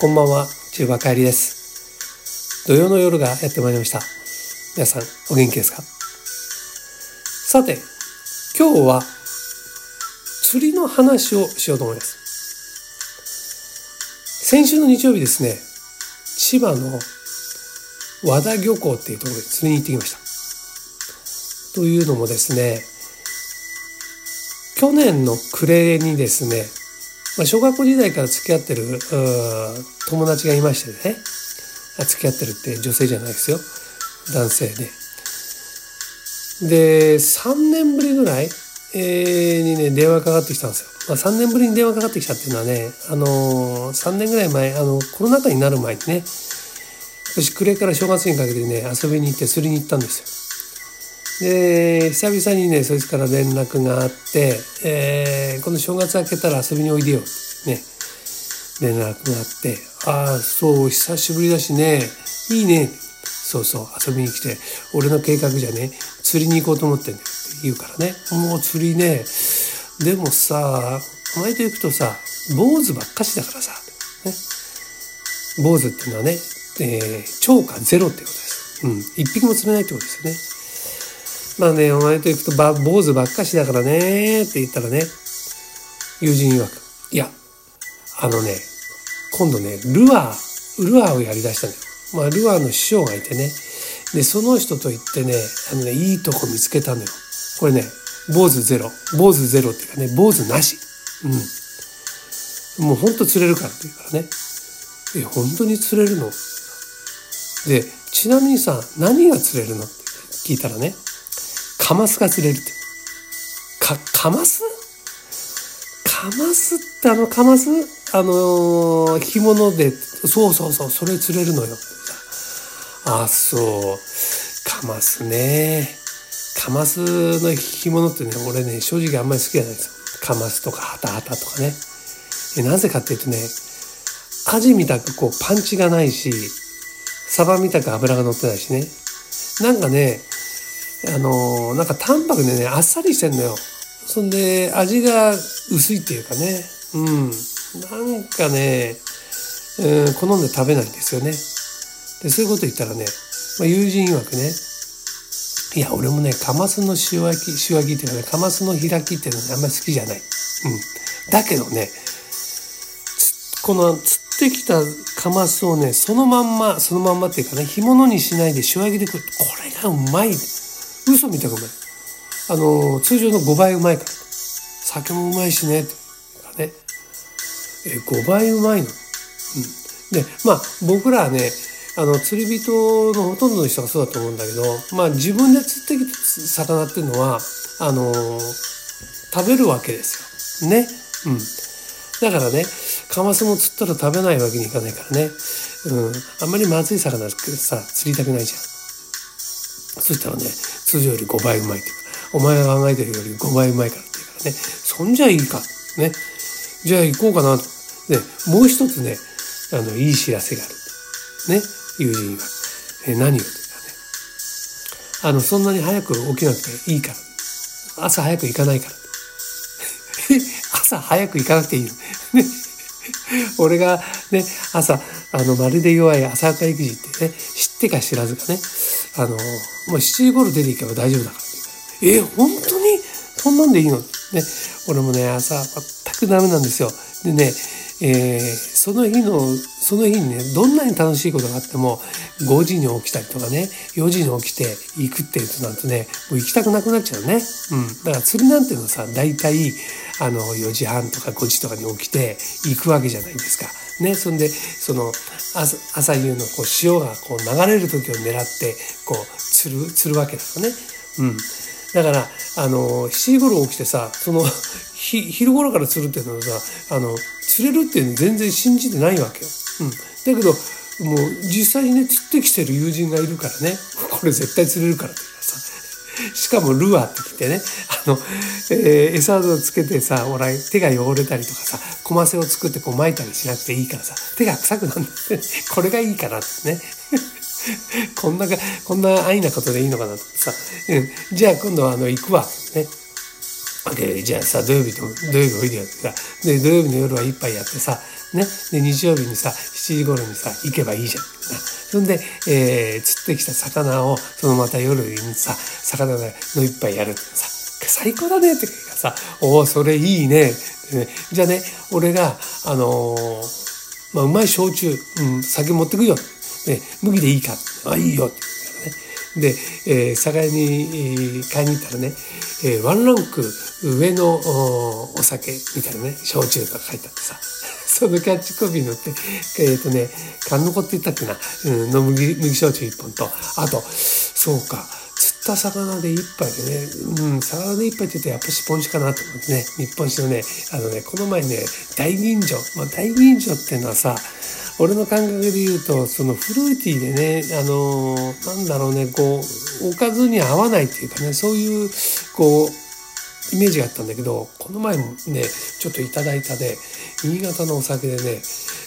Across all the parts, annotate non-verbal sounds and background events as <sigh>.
こんばんは、中馬帰りです。土曜の夜がやってまいりました。皆さん、お元気ですか？さて、今日は釣りの話をしようと思います。先週の日曜日ですね、千葉の和田漁港っていうところで釣りに行ってきました。というのもですね、去年の暮れにですね、まあ、小学校時代から付き合ってる友達がいましてね付き合ってるって女性じゃないですよ男性で。で3年ぶりぐらい、えー、にね電話かかってきたんですよ。まあ、3年ぶりに電話かかってきたっていうのはね、あのー、3年ぐらい前あのコロナ禍になる前にね私暮れから正月にかけてね遊びに行って釣りに行ったんですよ。で久々にねそいつから連絡があって「えー、この正月明けたら遊びにおいでよ」ね。連絡があって「ああそう久しぶりだしね。いいね」そうそう遊びに来て「俺の計画じゃね釣りに行こうと思ってんだよ」って言うからね。もう釣りねでもさ前と行くとさ坊主ばっかしだからさ、ね、坊主っていうのはね、えー、超過ゼロってことです。うん、一匹も釣れないってことですよね。まあね、お前と行くとば坊主ばっかしだからねって言ったらね、友人曰く、いや、あのね、今度ね、ルアー、ルアーをやりだしたのよ。まあ、ルアーの師匠がいてね、で、その人と行ってね、あのね、いいとこ見つけたのよ。これね、坊主ゼロ。坊主ゼロっていうかね、坊主なし。うん。もうほんと釣れるからって言うからね。え、本当に釣れるの？で、ちなみにさ、何が釣れるの？って聞いたらね、カマスが釣れるって。か、カマス？カマスってあのカマス？あのー、干物で、そうそうそう、それ釣れるのよ。あ、そう。カマスね。カマスの干物ってね、俺ね、正直あんまり好きじゃないですよ。カマスとかハタハタとかね。えなぜかっていうとね、アジみたくこうパンチがないし、サバみたく脂が乗ってないしね。なんかね、あのなんか淡白でねあっさりしてんのよ。そんで味が薄いっていうかね。うん。なんかね、うん、好んで食べないんですよね。でそういうこと言ったらね、まあ、友人曰くねいや俺もねカマスの塩焼き塩焼きっていうかねカマスの開きっていうのはあんまり好きじゃない、うん、だけどねこの釣ってきたカマスをねそのまんまそのまんまっていうかね干物にしないで塩焼きで食う。これがうまい。嘘みたくうまい。あの、通常の5倍うまいから。酒もうまいしね。ってね。え、5倍うまいの？うん。で、まあ、僕らはね、あの、釣り人のほとんどの人がそうだと思うんだけど、まあ、自分で釣ってきた魚っていうのは、あの、食べるわけですよ。ね。うん。だからね、カマスも釣ったら食べないわけにいかないからね。うん。あんまりまずい魚さ、釣りたくないじゃん。そしたらね、通常より5倍うまいっていうか、お前が考えてるより5倍うまいからって言うからね、そんじゃいいか。ね。じゃあ行こうかなと。で、もう一つね、あの、いい知らせがある。ね。友人が。え、何をって言ったらね。あの、そんなに早く起きなくていいから。朝早く行かないから。<laughs> 朝早く行かなくていいの。俺がね、朝、あの、まるで弱い朝霞育児ってね、知ってか知らずかね、あの、もう7時頃出ていけば大丈夫だからって言うから、え、本当に？そんなんでいいの？ね、俺もね、朝全くダメなんですよ。でね、えー、その日の、その日にね、どんなに楽しいことがあっても、5時に起きたりとかね、4時に起きて行くっていうとなんてね、もう行きたくなくなっちゃうね。うん。だから釣りなんていうのはさ、大体、あの、4時半とか5時とかに起きて行くわけじゃないですか。ね、そんで、その、朝朝夕のこう潮がこう流れる時を狙って、こう、釣る、釣るわけだよね。うん。だから、あの、7時頃起きてさ、その、昼頃から釣るっていうのはさ、あの、釣れるっていうの全然信じてないわけよ。うん。だけど、もう実際にね、釣ってきてる友人がいるからね、これ絶対釣れるからって言うかさ、しかもルアーって来てね、あの、えー、餌をつけてさ、ほら、手が汚れたりとかさ、コマセを作ってこう巻いたりしなくていいからさ、手が臭くなるんだって、これがいいかなってね。<laughs> こんなか、こんな安易なことでいいのかなってさ、うん、じゃあ今度はあの、行くわ。ね。でじゃあさ土曜日でも土曜日おいでよってさで土曜日の夜は一杯やってさね。で日曜日にさ7時頃にさ行けばいいじゃん。そんで、えー、釣ってきた魚をそのまた夜にさ魚の一杯やるってさ最高だねってさ「おおそれいいね」ねじゃあね俺があのー、まあ、うまい焼酎、うん、酒持ってくよ、ね、麦でいいか。あいいよって。で、えー、酒屋に、買いに行ったらね、えー、ワンランク上のお酒みたいなね焼酎とか書いてあってさ <laughs> そのキャッチコピーに乗って、えっ、ー、とね、缶の子って言ったっけな、うん、の麦麦焼酎1本と、あと、そうか、釣った魚で一杯でね、うん、魚で一杯って言うとやっぱしポン酒かなと思ってね、日本酒のね、あのね、この前ね、大吟醸、まあ、大吟醸っていうのはさ、俺の感覚で言うと、そのフルーティーでね、あの、なんだろうね、こう、おかずに合わないっていうかね、そういう、こう、イメージがあったんだけど、この前もね、ちょっといただいたで、新潟のお酒でね、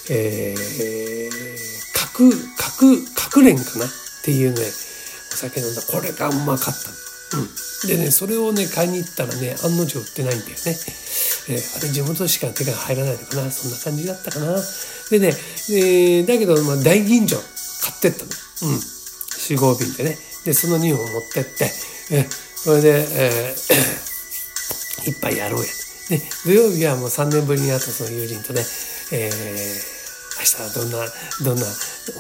えー、角、角、角連かなっていうね、お酒飲んだ。これがうまかった。うん。でね、それをね、買いに行ったらね、案の定売ってないんだよね。えー、あれ地元しか手が入らないのかな。そんな感じだったかな。でね、えー、だけど、まあ、大吟醸買ってったの。うん。四合瓶でね。で、その2本持ってって、えそれで、えー、<coughs> 一杯やろうや。で、土曜日はもう3年ぶりに会ったその友人とね、えー、明日はどんな、どんな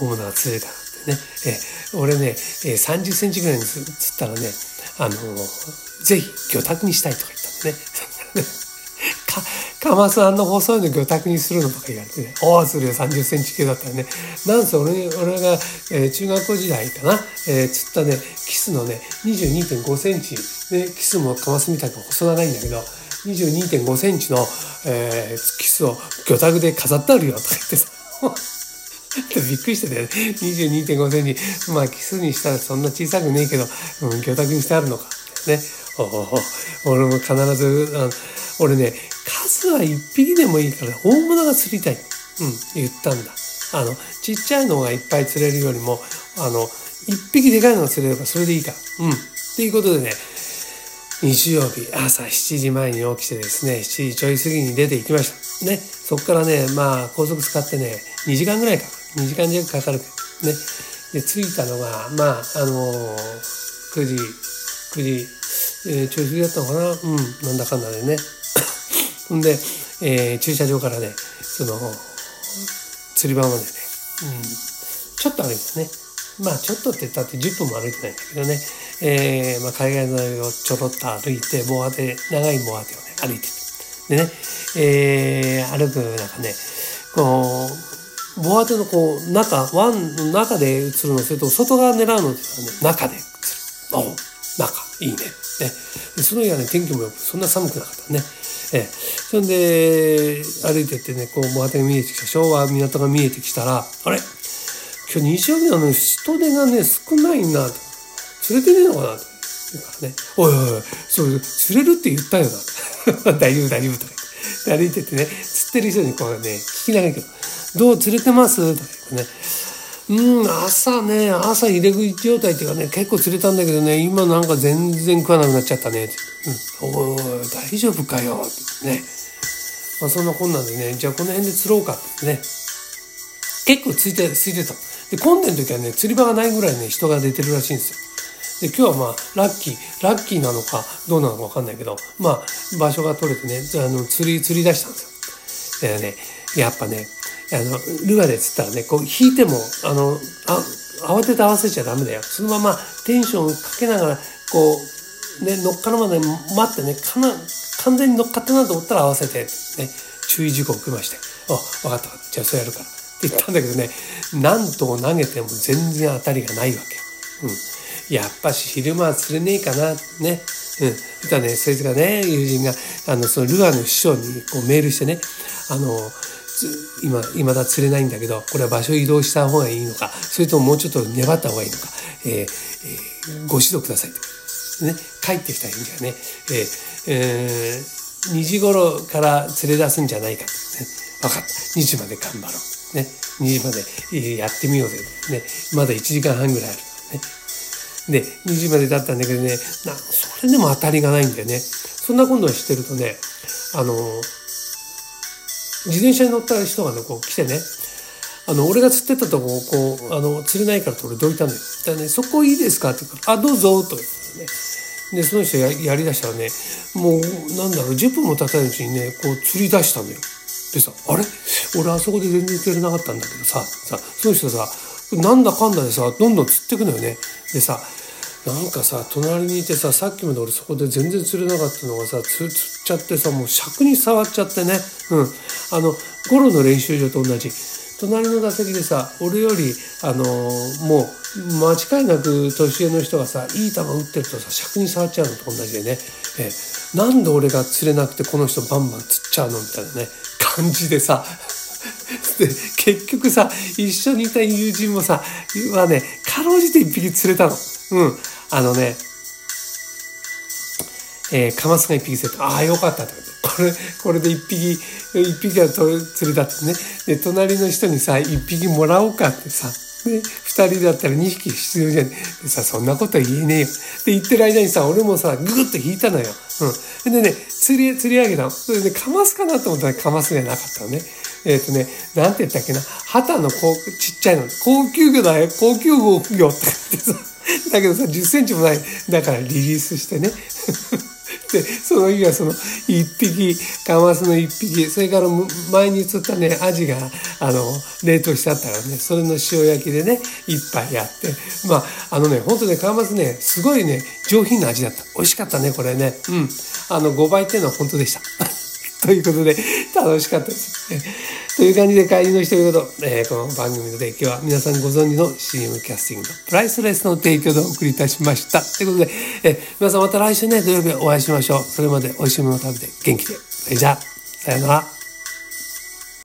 大物が釣れるかね、え俺ね、え30センチぐらいに釣ったらね、あのぜひ魚拓にしたいとか言ったんでね。か、カマスあんな細いの魚拓にするのとか言われてね、おお、するよ、30センチ級だったらね。なんせ俺、俺が、えー、中学校時代かな、えー、釣ったね、キスのね、22.5センチ、ね、キスもカマスみたいに細長いんだけど、22.5センチの、えー、キスを魚拓で飾ってあるよとか言ってさ。<laughs> びっくりしてて、ね、22.5センチ、まあキスにしたらそんな小さくねえけど、うん、魚拓にしてあるのか。ね。おお俺も必ず、あ俺ね、数は1匹でもいいから大物が釣りたい。うん、言ったんだ。あの、ちっちゃいのがいっぱい釣れるよりも、あの、1匹でかいのが釣れればそれでいいか。うん。ということでね、日曜日朝7時前に起きてですね、7時ちょい過ぎに出て行きました。ね。そこからね、まあ高速使ってね、2時間ぐらいか。2時間弱かかるね。で、着いたのが、まあ、あのー、9時、9時、えー、ちょい過ぎだったのかなうん、なんだかんだでね。ほんで、えー、駐車場からね、その、釣り場までね、うん、ちょっと歩いてね。まあ、ちょっとって言ったって10分も歩いてないんだけどね。えー、まあ、海外のをちょろっと歩いて、棒当て、長い棒当てをね、歩いてでね、えー、歩く中ね、こう、ボアテのこう、中、湾の中で映るの、それと外側狙うのってね、中で映る。お中、いいね。ね。その日はね、天気もよく、そんな寒くなかったね。ええそんで、歩いてってね、こう、ボアテが見えてきた、昭和港が見えてきたら、あれ？今日日曜日なのに人手がね、少ないなと。釣れてねえのかなと。言うからね、おいおいおい、そう、釣れるって言ったよな。<laughs> 大丈夫大丈夫とか言って。歩いててね、釣ってる人にこうね、聞きながらけど、どう釣れてます？とか言ってね。うん、朝ね、朝入れ食い状態っていうかね、結構釣れたんだけどね、今なんか全然食わなくなっちゃったね。うん、おい、大丈夫かよ。ってね。まあそんなこんなんでね、じゃあこの辺で釣ろうかってね。結構ついて、ついてた。で、混んでる時はね、釣り場がないぐらいね、人が出てるらしいんですよ。で、今日はまあ、ラッキー、ラッキーなのか、どうなのかわかんないけど、まあ、場所が取れてね、あの、釣り、釣り出したんですよ。でね、やっぱね、あの、ルアで釣ったらね、こう引いても、あの、あ、慌てて合わせちゃダメだよ。そのままテンションかけながら、こう、ね、乗っかるまで待ってね、かな、完全に乗っかったなと思ったら合わせて、ね、注意事項を受けまして、あ、分かった、じゃあそうやるから。って言ったんだけどね、何頭投げても全然当たりがないわけ。うん。やっぱし昼間は釣れねえかな、ね。うん。そしたらね、そいつがね、友人が、あの、そのルアーの師匠にこうメールしてね、あの、今、未だ釣れないんだけど、これは場所移動した方がいいのか、それとももうちょっと粘った方がいいのか、えーえー、ご指導くださいと。ね、帰ってきた返事がね、えーえー、2時頃から連れ出すんじゃないかと、ね。分かった。2時まで頑張ろう。ね、2時までやってみようぜ。ね、まだ1時間半ぐらいあるね。で、2時までだったんだけどね、なそれでも当たりがないんだよね。そんな今度してるとねあの自転車に乗った人がねこう来てねあの俺が釣ってたとここうあの釣れないからと俺どいたのよ。だねそこいいですかって言うから「あどうぞ」と言ってねでその人ややりだしたらねもうなんだろう10分も経たないうちにねこう釣り出したのよ。でさあれ？俺あそこで全然釣れなかったんだけどささその人さなんだかんだでさどんどん釣ってくのよね。でさなんかさ隣にいてささっきまで俺そこで全然釣れなかったのがさ釣っちゃってさもう尺に触っちゃってね。うん。あのゴロの練習場と同じ。隣の打席でさ俺よりあのもう間違いなく年上の人がさいい球打ってるとさ尺に触っちゃうのと同じでね、え。なんで俺が釣れなくてこの人バンバン釣っちゃうのみたいなね感じでさ。で結局さ一緒にいた友人もさはねかろうじて一匹釣れたの。うん。あのねえー、カマスが一匹釣れた。ああ、よかったってこれ、これで一匹、一匹が釣れたってね。で、隣の人にさ、一匹もらおうかってさ、ね、二人だったら二匹必要じゃん。でさ、そんなこと言えねえよ。で、言ってる間にさ、俺もさ、ぐぐっと引いたのよ。うん。でね、釣り、釣り上げたの。それで、ね、カマスかなと思ったらカマスじゃなかったのね。えっ、ー、とね、なんて言ったっけな。旗のこう、ちっちゃいの。高級魚だよ。高級魚って言ってさ。<laughs> だけどさ、10センチもない。だからリリースしてね。<laughs> で、その日はその一匹、カマスの一匹、それから前に釣ったね、アジが、あの、冷凍してあったからね、それの塩焼きでね、一杯やって、まあ、あのね、本当ね、カマスね、すごいね、上品な味だった。美味しかったね、これね。うん。あの、5倍っていうのは本当でした。ということで、楽しかったです。という感じで帰りの一言、えー、この番組の提供は皆さんご存知の CM キャスティングのプライスレスの提供でお送りいたしました。ということで、えー、皆さんまた来週ね、土曜日お会いしましょう。それまで美味しいものを食べて元気で。それじゃあ、さよなら。